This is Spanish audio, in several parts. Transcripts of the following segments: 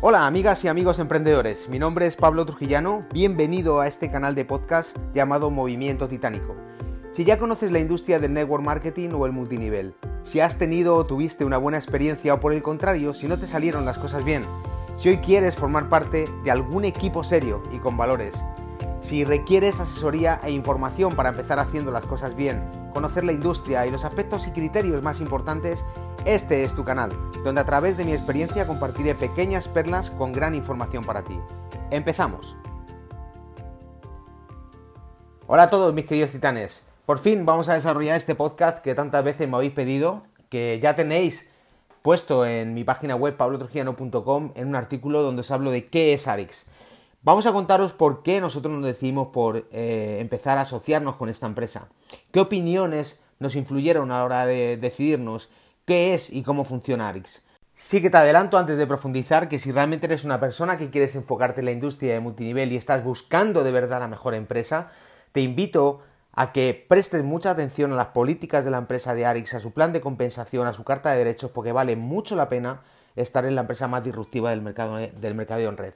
Hola amigas y amigos emprendedores, mi nombre es Pablo Trujillano, bienvenido a este canal de podcast llamado Movimiento Titánico. Si ya conoces la industria del network marketing o el multinivel, si has tenido o tuviste una buena experiencia o por el contrario, si no te salieron las cosas bien, si hoy quieres formar parte de algún equipo serio y con valores, si requieres asesoría e información para empezar haciendo las cosas bien, conocer la industria y los aspectos y criterios más importantes, este es tu canal, donde a través de mi experiencia compartiré pequeñas perlas con gran información para ti. Empezamos. Hola a todos mis queridos titanes. Por fin vamos a desarrollar este podcast que tantas veces me habéis pedido, que ya tenéis puesto en mi página web pablotrujillano.com en un artículo donde os hablo de qué es Arix. Vamos a contaros por qué nosotros nos decidimos por eh, empezar a asociarnos con esta empresa. ¿Qué opiniones nos influyeron a la hora de decidirnos qué es y cómo funciona Arix? Sí que te adelanto antes de profundizar que si realmente eres una persona que quieres enfocarte en la industria de multinivel y estás buscando de verdad la mejor empresa, te invito a que prestes mucha atención a las políticas de la empresa de Arix, a su plan de compensación, a su carta de derechos, porque vale mucho la pena estar en la empresa más disruptiva del mercado, del mercado en red.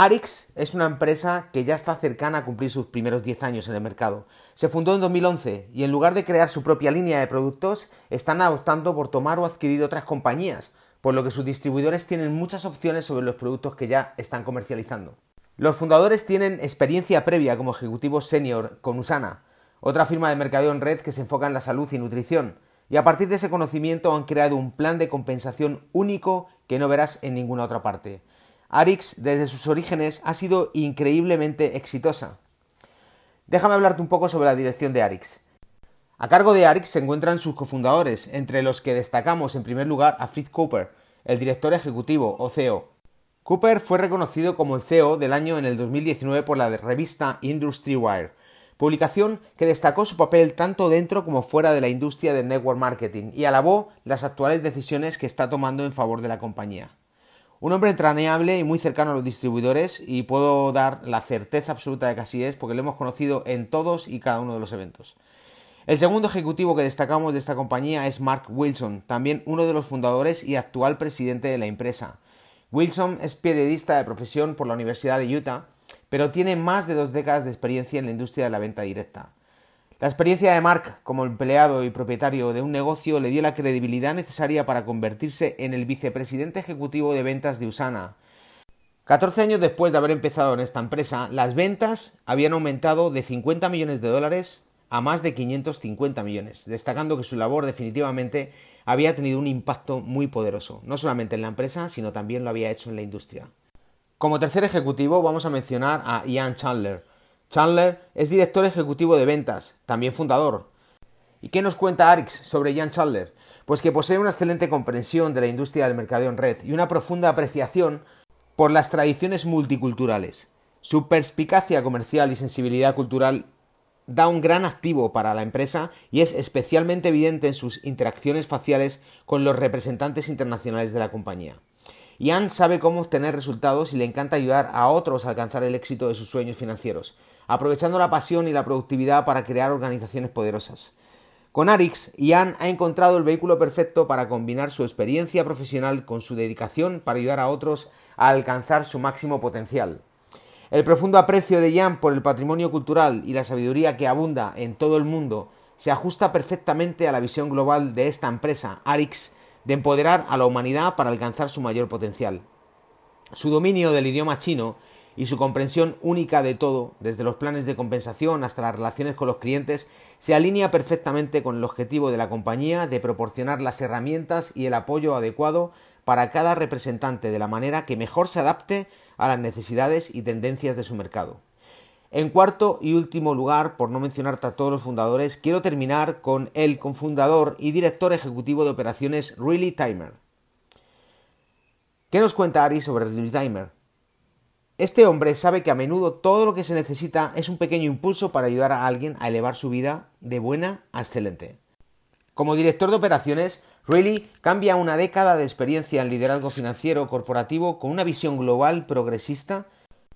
Arix es una empresa que ya está cercana a cumplir sus primeros 10 años en el mercado. Se fundó en 2011 y en lugar de crear su propia línea de productos, están adoptando por tomar o adquirir otras compañías, por lo que sus distribuidores tienen muchas opciones sobre los productos que ya están comercializando. Los fundadores tienen experiencia previa como ejecutivos senior con Usana, otra firma de mercadeo en red que se enfoca en la salud y nutrición, y a partir de ese conocimiento han creado un plan de compensación único que no verás en ninguna otra parte. Arix, desde sus orígenes, ha sido increíblemente exitosa. Déjame hablarte un poco sobre la dirección de Arix. A cargo de Arix se encuentran sus cofundadores, entre los que destacamos en primer lugar a Fritz Cooper, el director ejecutivo o CEO. Cooper fue reconocido como el CEO del año en el 2019 por la revista Industry Wire, publicación que destacó su papel tanto dentro como fuera de la industria del network marketing y alabó las actuales decisiones que está tomando en favor de la compañía. Un hombre entrañable y muy cercano a los distribuidores y puedo dar la certeza absoluta de que así es porque lo hemos conocido en todos y cada uno de los eventos. El segundo ejecutivo que destacamos de esta compañía es Mark Wilson, también uno de los fundadores y actual presidente de la empresa. Wilson es periodista de profesión por la Universidad de Utah, pero tiene más de dos décadas de experiencia en la industria de la venta directa. La experiencia de Mark como empleado y propietario de un negocio le dio la credibilidad necesaria para convertirse en el vicepresidente ejecutivo de ventas de Usana. 14 años después de haber empezado en esta empresa, las ventas habían aumentado de 50 millones de dólares a más de 550 millones, destacando que su labor definitivamente había tenido un impacto muy poderoso, no solamente en la empresa, sino también lo había hecho en la industria. Como tercer ejecutivo vamos a mencionar a Ian Chandler, Chandler es director ejecutivo de ventas, también fundador. ¿Y qué nos cuenta Arix sobre Ian Chandler? Pues que posee una excelente comprensión de la industria del mercadeo en red y una profunda apreciación por las tradiciones multiculturales. Su perspicacia comercial y sensibilidad cultural da un gran activo para la empresa y es especialmente evidente en sus interacciones faciales con los representantes internacionales de la compañía. Ian sabe cómo obtener resultados y le encanta ayudar a otros a alcanzar el éxito de sus sueños financieros aprovechando la pasión y la productividad para crear organizaciones poderosas. Con Arix, Ian ha encontrado el vehículo perfecto para combinar su experiencia profesional con su dedicación para ayudar a otros a alcanzar su máximo potencial. El profundo aprecio de Ian por el patrimonio cultural y la sabiduría que abunda en todo el mundo se ajusta perfectamente a la visión global de esta empresa, Arix, de empoderar a la humanidad para alcanzar su mayor potencial. Su dominio del idioma chino y su comprensión única de todo, desde los planes de compensación hasta las relaciones con los clientes, se alinea perfectamente con el objetivo de la compañía de proporcionar las herramientas y el apoyo adecuado para cada representante de la manera que mejor se adapte a las necesidades y tendencias de su mercado. En cuarto y último lugar, por no mencionar a todos los fundadores, quiero terminar con el cofundador y director ejecutivo de operaciones Really Timer. ¿Qué nos cuenta Ari sobre Really Timer? Este hombre sabe que a menudo todo lo que se necesita es un pequeño impulso para ayudar a alguien a elevar su vida de buena a excelente. Como director de operaciones, Reilly cambia una década de experiencia en liderazgo financiero corporativo con una visión global progresista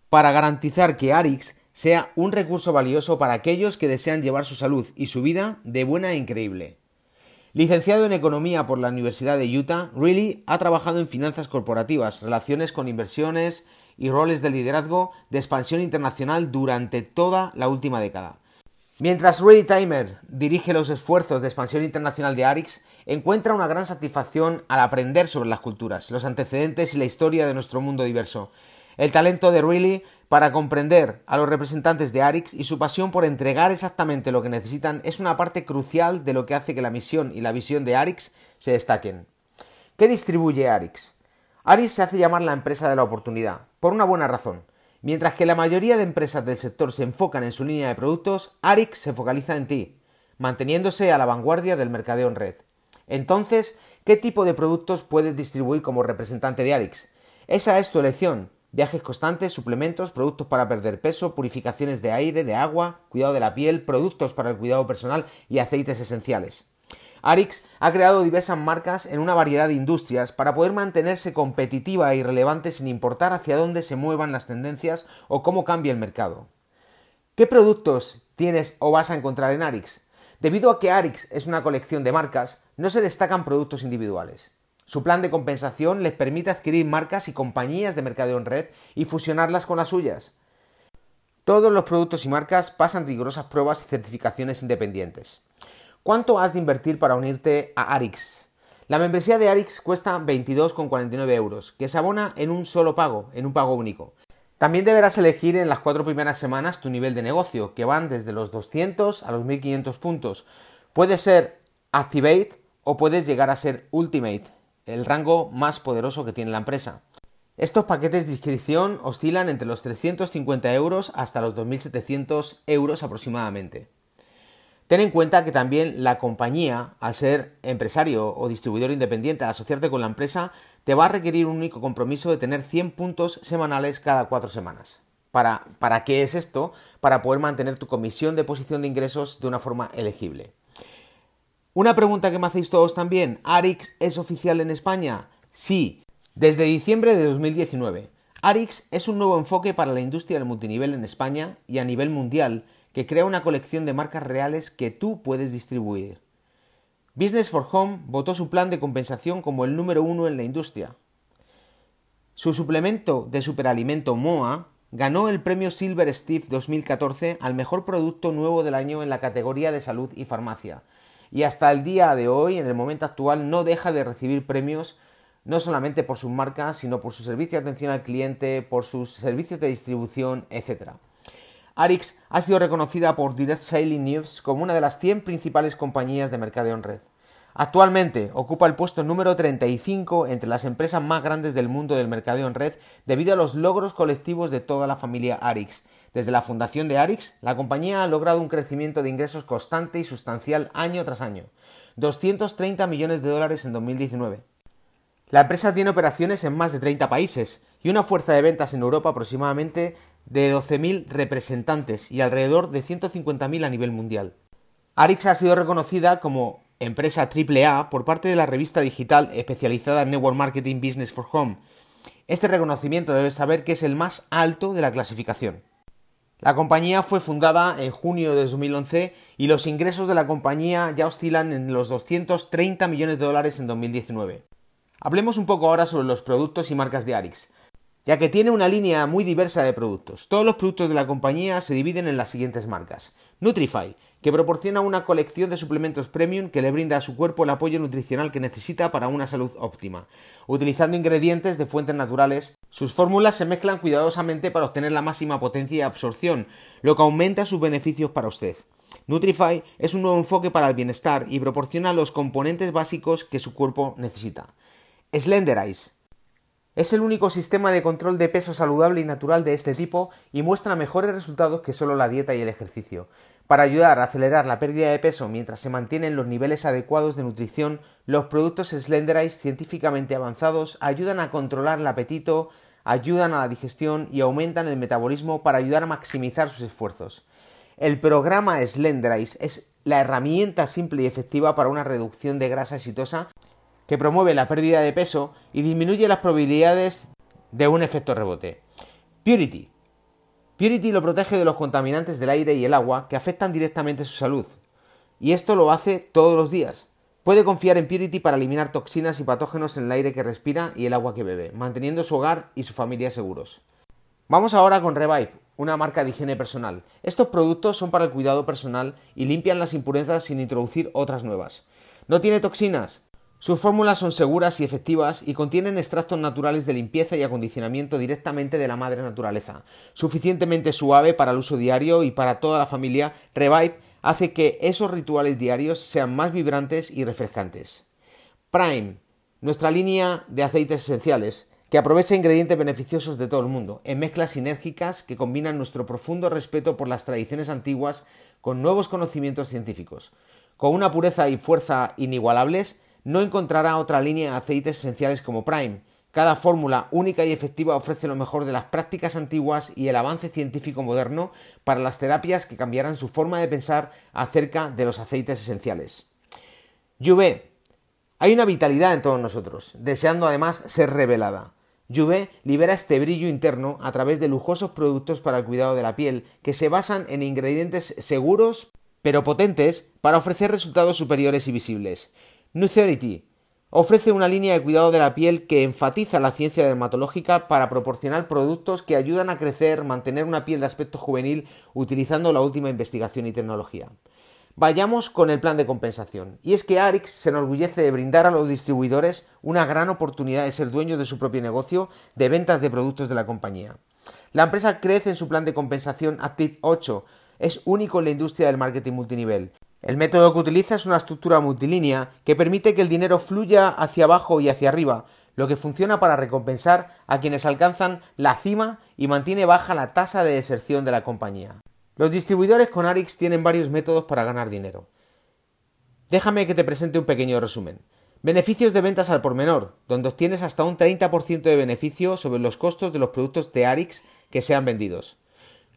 para garantizar que Arix sea un recurso valioso para aquellos que desean llevar su salud y su vida de buena e increíble. Licenciado en Economía por la Universidad de Utah, Reilly ha trabajado en finanzas corporativas, relaciones con inversiones y roles de liderazgo de expansión internacional durante toda la última década. Mientras Reilly Timer dirige los esfuerzos de expansión internacional de Arix, encuentra una gran satisfacción al aprender sobre las culturas, los antecedentes y la historia de nuestro mundo diverso. El talento de Reilly para comprender a los representantes de Arix y su pasión por entregar exactamente lo que necesitan es una parte crucial de lo que hace que la misión y la visión de Arix se destaquen. ¿Qué distribuye Arix? Arix se hace llamar la empresa de la oportunidad, por una buena razón. Mientras que la mayoría de empresas del sector se enfocan en su línea de productos, Arix se focaliza en ti, manteniéndose a la vanguardia del mercadeo en red. Entonces, ¿qué tipo de productos puedes distribuir como representante de Arix? Esa es tu elección. Viajes constantes, suplementos, productos para perder peso, purificaciones de aire, de agua, cuidado de la piel, productos para el cuidado personal y aceites esenciales. Arix ha creado diversas marcas en una variedad de industrias para poder mantenerse competitiva y relevante sin importar hacia dónde se muevan las tendencias o cómo cambia el mercado. ¿Qué productos tienes o vas a encontrar en Arix? Debido a que Arix es una colección de marcas, no se destacan productos individuales. Su plan de compensación les permite adquirir marcas y compañías de mercadeo en red y fusionarlas con las suyas. Todos los productos y marcas pasan rigurosas pruebas y certificaciones independientes. ¿Cuánto has de invertir para unirte a Arix? La membresía de Arix cuesta 22,49 euros, que se abona en un solo pago, en un pago único. También deberás elegir en las cuatro primeras semanas tu nivel de negocio, que van desde los 200 a los 1500 puntos. Puede ser Activate o puedes llegar a ser Ultimate, el rango más poderoso que tiene la empresa. Estos paquetes de inscripción oscilan entre los 350 euros hasta los 2.700 euros aproximadamente. Ten en cuenta que también la compañía, al ser empresario o distribuidor independiente al asociarte con la empresa, te va a requerir un único compromiso de tener 100 puntos semanales cada cuatro semanas. ¿Para, ¿Para qué es esto? Para poder mantener tu comisión de posición de ingresos de una forma elegible. Una pregunta que me hacéis todos también, ¿Arix es oficial en España? Sí, desde diciembre de 2019. Arix es un nuevo enfoque para la industria del multinivel en España y a nivel mundial que crea una colección de marcas reales que tú puedes distribuir. Business for Home votó su plan de compensación como el número uno en la industria. Su suplemento de superalimento MOA ganó el premio Silver Steve 2014 al mejor producto nuevo del año en la categoría de salud y farmacia. Y hasta el día de hoy, en el momento actual, no deja de recibir premios no solamente por sus marcas, sino por su servicio de atención al cliente, por sus servicios de distribución, etc. Arix ha sido reconocida por Direct Sailing News como una de las 100 principales compañías de mercadeo en red. Actualmente ocupa el puesto número 35 entre las empresas más grandes del mundo del mercadeo en red debido a los logros colectivos de toda la familia Arix. Desde la fundación de Arix, la compañía ha logrado un crecimiento de ingresos constante y sustancial año tras año, 230 millones de dólares en 2019. La empresa tiene operaciones en más de 30 países y una fuerza de ventas en Europa aproximadamente de 12.000 representantes y alrededor de 150.000 a nivel mundial. Arix ha sido reconocida como empresa AAA por parte de la revista digital especializada en Network Marketing Business for Home. Este reconocimiento debe saber que es el más alto de la clasificación. La compañía fue fundada en junio de 2011 y los ingresos de la compañía ya oscilan en los 230 millones de dólares en 2019. Hablemos un poco ahora sobre los productos y marcas de Arix ya que tiene una línea muy diversa de productos. Todos los productos de la compañía se dividen en las siguientes marcas. Nutrify, que proporciona una colección de suplementos premium que le brinda a su cuerpo el apoyo nutricional que necesita para una salud óptima. Utilizando ingredientes de fuentes naturales, sus fórmulas se mezclan cuidadosamente para obtener la máxima potencia y absorción, lo que aumenta sus beneficios para usted. Nutrify es un nuevo enfoque para el bienestar y proporciona los componentes básicos que su cuerpo necesita. Slenderize es el único sistema de control de peso saludable y natural de este tipo y muestra mejores resultados que solo la dieta y el ejercicio. Para ayudar a acelerar la pérdida de peso mientras se mantienen los niveles adecuados de nutrición, los productos Slenderize científicamente avanzados ayudan a controlar el apetito, ayudan a la digestión y aumentan el metabolismo para ayudar a maximizar sus esfuerzos. El programa Slenderize es la herramienta simple y efectiva para una reducción de grasa exitosa que promueve la pérdida de peso y disminuye las probabilidades de un efecto rebote. Purity. Purity lo protege de los contaminantes del aire y el agua que afectan directamente su salud. Y esto lo hace todos los días. Puede confiar en Purity para eliminar toxinas y patógenos en el aire que respira y el agua que bebe, manteniendo su hogar y su familia seguros. Vamos ahora con Revive, una marca de higiene personal. Estos productos son para el cuidado personal y limpian las impurezas sin introducir otras nuevas. ¿No tiene toxinas? Sus fórmulas son seguras y efectivas y contienen extractos naturales de limpieza y acondicionamiento directamente de la madre naturaleza. Suficientemente suave para el uso diario y para toda la familia, Revive hace que esos rituales diarios sean más vibrantes y refrescantes. Prime, nuestra línea de aceites esenciales, que aprovecha ingredientes beneficiosos de todo el mundo, en mezclas sinérgicas que combinan nuestro profundo respeto por las tradiciones antiguas con nuevos conocimientos científicos. Con una pureza y fuerza inigualables, no encontrará otra línea de aceites esenciales como Prime, cada fórmula única y efectiva ofrece lo mejor de las prácticas antiguas y el avance científico moderno para las terapias que cambiarán su forma de pensar acerca de los aceites esenciales. Juve. Hay una vitalidad en todos nosotros, deseando además ser revelada. Juve libera este brillo interno a través de lujosos productos para el cuidado de la piel que se basan en ingredientes seguros pero potentes para ofrecer resultados superiores y visibles. Nucerity Ofrece una línea de cuidado de la piel que enfatiza la ciencia dermatológica para proporcionar productos que ayudan a crecer, mantener una piel de aspecto juvenil utilizando la última investigación y tecnología. Vayamos con el plan de compensación. Y es que Arix se enorgullece de brindar a los distribuidores una gran oportunidad de ser dueños de su propio negocio de ventas de productos de la compañía. La empresa crece en su plan de compensación Active 8. Es único en la industria del marketing multinivel el método que utiliza es una estructura multilínea que permite que el dinero fluya hacia abajo y hacia arriba, lo que funciona para recompensar a quienes alcanzan la cima y mantiene baja la tasa de deserción de la compañía. Los distribuidores con Arix tienen varios métodos para ganar dinero. Déjame que te presente un pequeño resumen. Beneficios de ventas al por menor, donde obtienes hasta un 30% de beneficio sobre los costos de los productos de Arix que sean vendidos.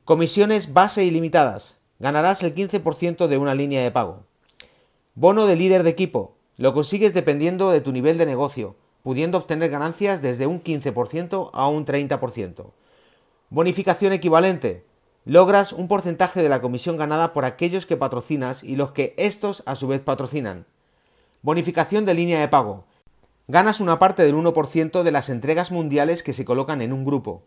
Comisiones base ilimitadas, ganarás el 15% de una línea de pago. Bono de líder de equipo. Lo consigues dependiendo de tu nivel de negocio, pudiendo obtener ganancias desde un 15% a un 30%. Bonificación equivalente. Logras un porcentaje de la comisión ganada por aquellos que patrocinas y los que estos a su vez patrocinan. Bonificación de línea de pago. Ganas una parte del 1% de las entregas mundiales que se colocan en un grupo.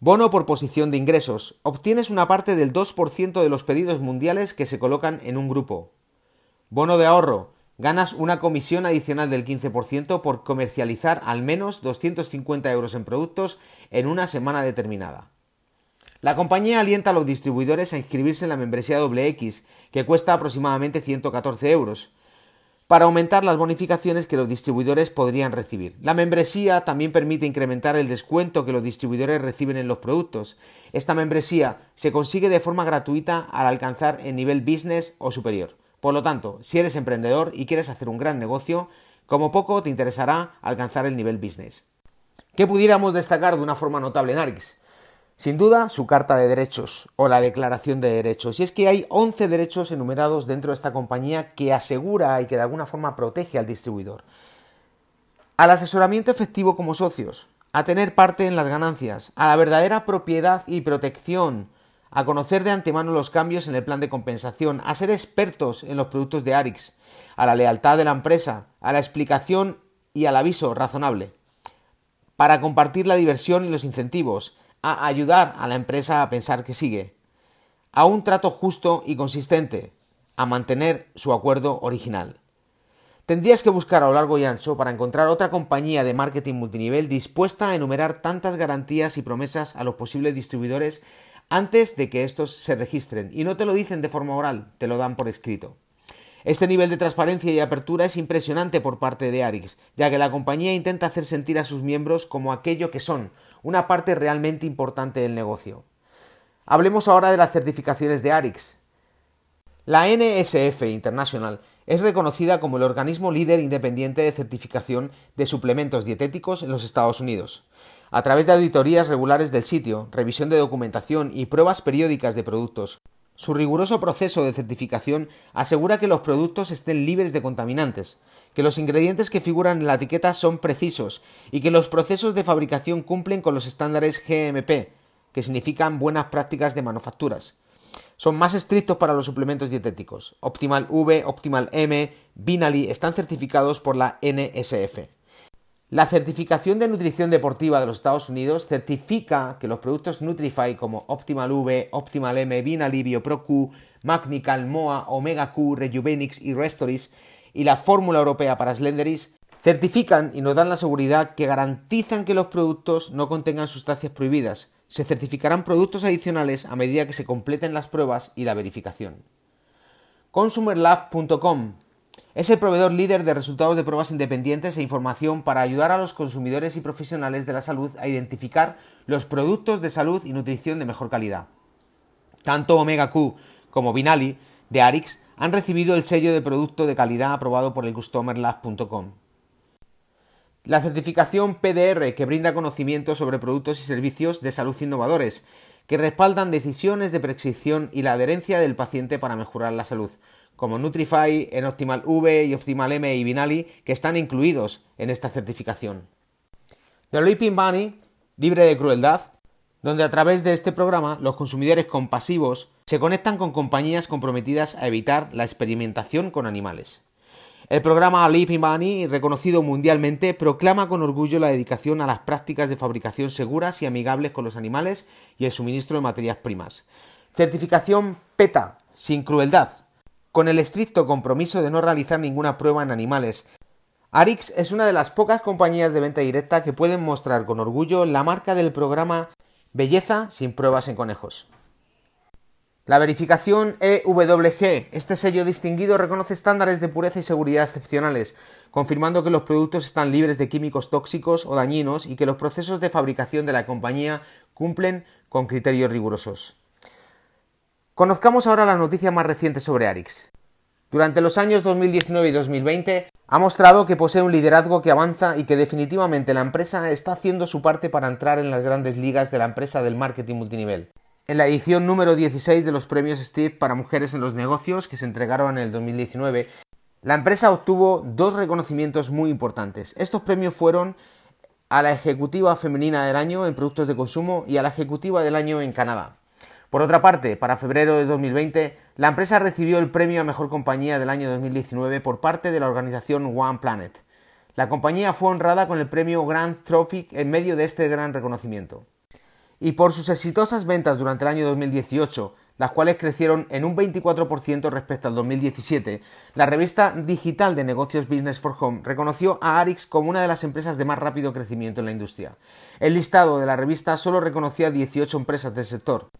Bono por posición de ingresos. Obtienes una parte del 2% de los pedidos mundiales que se colocan en un grupo. Bono de ahorro. Ganas una comisión adicional del 15% por comercializar al menos 250 euros en productos en una semana determinada. La compañía alienta a los distribuidores a inscribirse en la membresía X, que cuesta aproximadamente 114 euros para aumentar las bonificaciones que los distribuidores podrían recibir. La membresía también permite incrementar el descuento que los distribuidores reciben en los productos. Esta membresía se consigue de forma gratuita al alcanzar el nivel business o superior. Por lo tanto, si eres emprendedor y quieres hacer un gran negocio, como poco te interesará alcanzar el nivel business. ¿Qué pudiéramos destacar de una forma notable en Arix? Sin duda, su Carta de Derechos o la Declaración de Derechos. Y es que hay 11 derechos enumerados dentro de esta compañía que asegura y que de alguna forma protege al distribuidor. Al asesoramiento efectivo como socios, a tener parte en las ganancias, a la verdadera propiedad y protección, a conocer de antemano los cambios en el plan de compensación, a ser expertos en los productos de Arix, a la lealtad de la empresa, a la explicación y al aviso razonable, para compartir la diversión y los incentivos, a ayudar a la empresa a pensar que sigue, a un trato justo y consistente, a mantener su acuerdo original. Tendrías que buscar a lo largo y ancho para encontrar otra compañía de marketing multinivel dispuesta a enumerar tantas garantías y promesas a los posibles distribuidores antes de que estos se registren. Y no te lo dicen de forma oral, te lo dan por escrito. Este nivel de transparencia y apertura es impresionante por parte de Arix, ya que la compañía intenta hacer sentir a sus miembros como aquello que son, una parte realmente importante del negocio. Hablemos ahora de las certificaciones de Arix. La NSF International es reconocida como el organismo líder independiente de certificación de suplementos dietéticos en los Estados Unidos. A través de auditorías regulares del sitio, revisión de documentación y pruebas periódicas de productos, su riguroso proceso de certificación asegura que los productos estén libres de contaminantes, que los ingredientes que figuran en la etiqueta son precisos y que los procesos de fabricación cumplen con los estándares GMP, que significan buenas prácticas de manufacturas. son más estrictos para los suplementos dietéticos. Optimal V, Optimal M, Binali están certificados por la NSF. La certificación de nutrición deportiva de los Estados Unidos certifica que los productos Nutrify como Optimal V, Optimal M, Binali, BioPro Q, Magnical, MOA, Omega Q, Rejuvenix y Restoris y la fórmula europea para Slenderis certifican y nos dan la seguridad que garantizan que los productos no contengan sustancias prohibidas. Se certificarán productos adicionales a medida que se completen las pruebas y la verificación. ConsumerLab.com es el proveedor líder de resultados de pruebas independientes e información para ayudar a los consumidores y profesionales de la salud a identificar los productos de salud y nutrición de mejor calidad. Tanto Omega Q como Binali de Arix han recibido el sello de producto de calidad aprobado por el CustomerLab.com. La certificación PDR que brinda conocimiento sobre productos y servicios de salud innovadores que respaldan decisiones de prescripción y la adherencia del paciente para mejorar la salud, como Nutrify, en Optimal V y Optimal M y Binali, que están incluidos en esta certificación. The Leaping Bunny, libre de crueldad, donde a través de este programa los consumidores compasivos se conectan con compañías comprometidas a evitar la experimentación con animales. El programa Leaping Bunny, reconocido mundialmente, proclama con orgullo la dedicación a las prácticas de fabricación seguras y amigables con los animales y el suministro de materias primas. Certificación PETA, sin crueldad, con el estricto compromiso de no realizar ninguna prueba en animales. Arix es una de las pocas compañías de venta directa que pueden mostrar con orgullo la marca del programa Belleza sin pruebas en conejos. La verificación EWG, este sello distinguido reconoce estándares de pureza y seguridad excepcionales, confirmando que los productos están libres de químicos tóxicos o dañinos y que los procesos de fabricación de la compañía cumplen con criterios rigurosos. Conozcamos ahora la noticia más reciente sobre Arix. Durante los años 2019 y 2020 ha mostrado que posee un liderazgo que avanza y que definitivamente la empresa está haciendo su parte para entrar en las grandes ligas de la empresa del marketing multinivel. En la edición número 16 de los premios Steve para mujeres en los negocios que se entregaron en el 2019, la empresa obtuvo dos reconocimientos muy importantes. Estos premios fueron a la Ejecutiva Femenina del Año en Productos de Consumo y a la Ejecutiva del Año en Canadá. Por otra parte, para febrero de 2020, la empresa recibió el premio a Mejor Compañía del año 2019 por parte de la organización One Planet. La compañía fue honrada con el premio Grand Trophy en medio de este gran reconocimiento. Y por sus exitosas ventas durante el año 2018, las cuales crecieron en un 24% respecto al 2017, la revista digital de negocios Business for Home reconoció a Arix como una de las empresas de más rápido crecimiento en la industria. El listado de la revista solo reconocía 18 empresas del sector,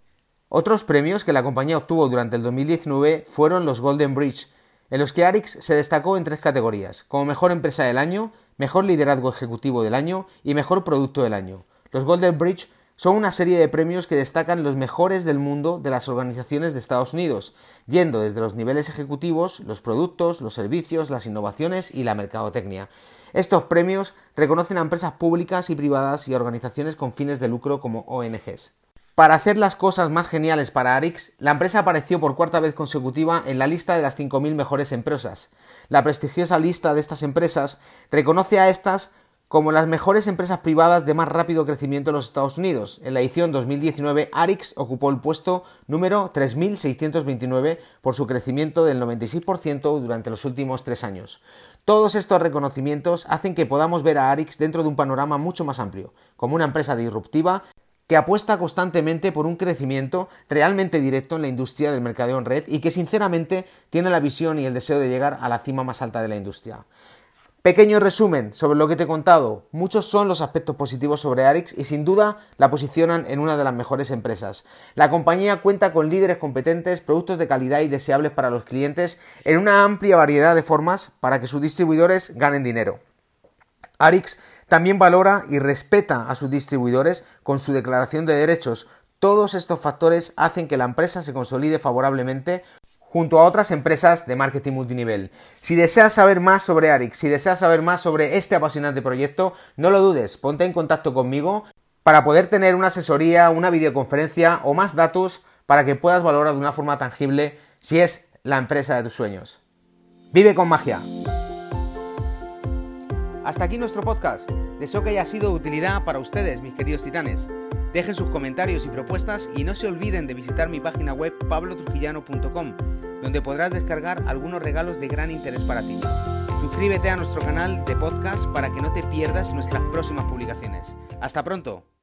otros premios que la compañía obtuvo durante el 2019 fueron los Golden Bridge, en los que Arix se destacó en tres categorías, como Mejor Empresa del Año, Mejor Liderazgo Ejecutivo del Año y Mejor Producto del Año. Los Golden Bridge son una serie de premios que destacan los mejores del mundo de las organizaciones de Estados Unidos, yendo desde los niveles ejecutivos, los productos, los servicios, las innovaciones y la mercadotecnia. Estos premios reconocen a empresas públicas y privadas y organizaciones con fines de lucro como ONGs. Para hacer las cosas más geniales para Arix, la empresa apareció por cuarta vez consecutiva en la lista de las 5.000 mejores empresas. La prestigiosa lista de estas empresas reconoce a estas como las mejores empresas privadas de más rápido crecimiento en los Estados Unidos. En la edición 2019, Arix ocupó el puesto número 3.629 por su crecimiento del 96% durante los últimos tres años. Todos estos reconocimientos hacen que podamos ver a Arix dentro de un panorama mucho más amplio, como una empresa disruptiva que apuesta constantemente por un crecimiento realmente directo en la industria del mercadeo en red y que sinceramente tiene la visión y el deseo de llegar a la cima más alta de la industria. Pequeño resumen sobre lo que te he contado. Muchos son los aspectos positivos sobre Arix y sin duda la posicionan en una de las mejores empresas. La compañía cuenta con líderes competentes, productos de calidad y deseables para los clientes en una amplia variedad de formas para que sus distribuidores ganen dinero. Arix también valora y respeta a sus distribuidores con su declaración de derechos. Todos estos factores hacen que la empresa se consolide favorablemente junto a otras empresas de marketing multinivel. Si deseas saber más sobre Arix, si deseas saber más sobre este apasionante proyecto, no lo dudes, ponte en contacto conmigo para poder tener una asesoría, una videoconferencia o más datos para que puedas valorar de una forma tangible si es la empresa de tus sueños. Vive con magia. Hasta aquí nuestro podcast. Deseo que haya sido de utilidad para ustedes, mis queridos titanes. Dejen sus comentarios y propuestas y no se olviden de visitar mi página web pablotrujillano.com, donde podrás descargar algunos regalos de gran interés para ti. Suscríbete a nuestro canal de podcast para que no te pierdas nuestras próximas publicaciones. Hasta pronto.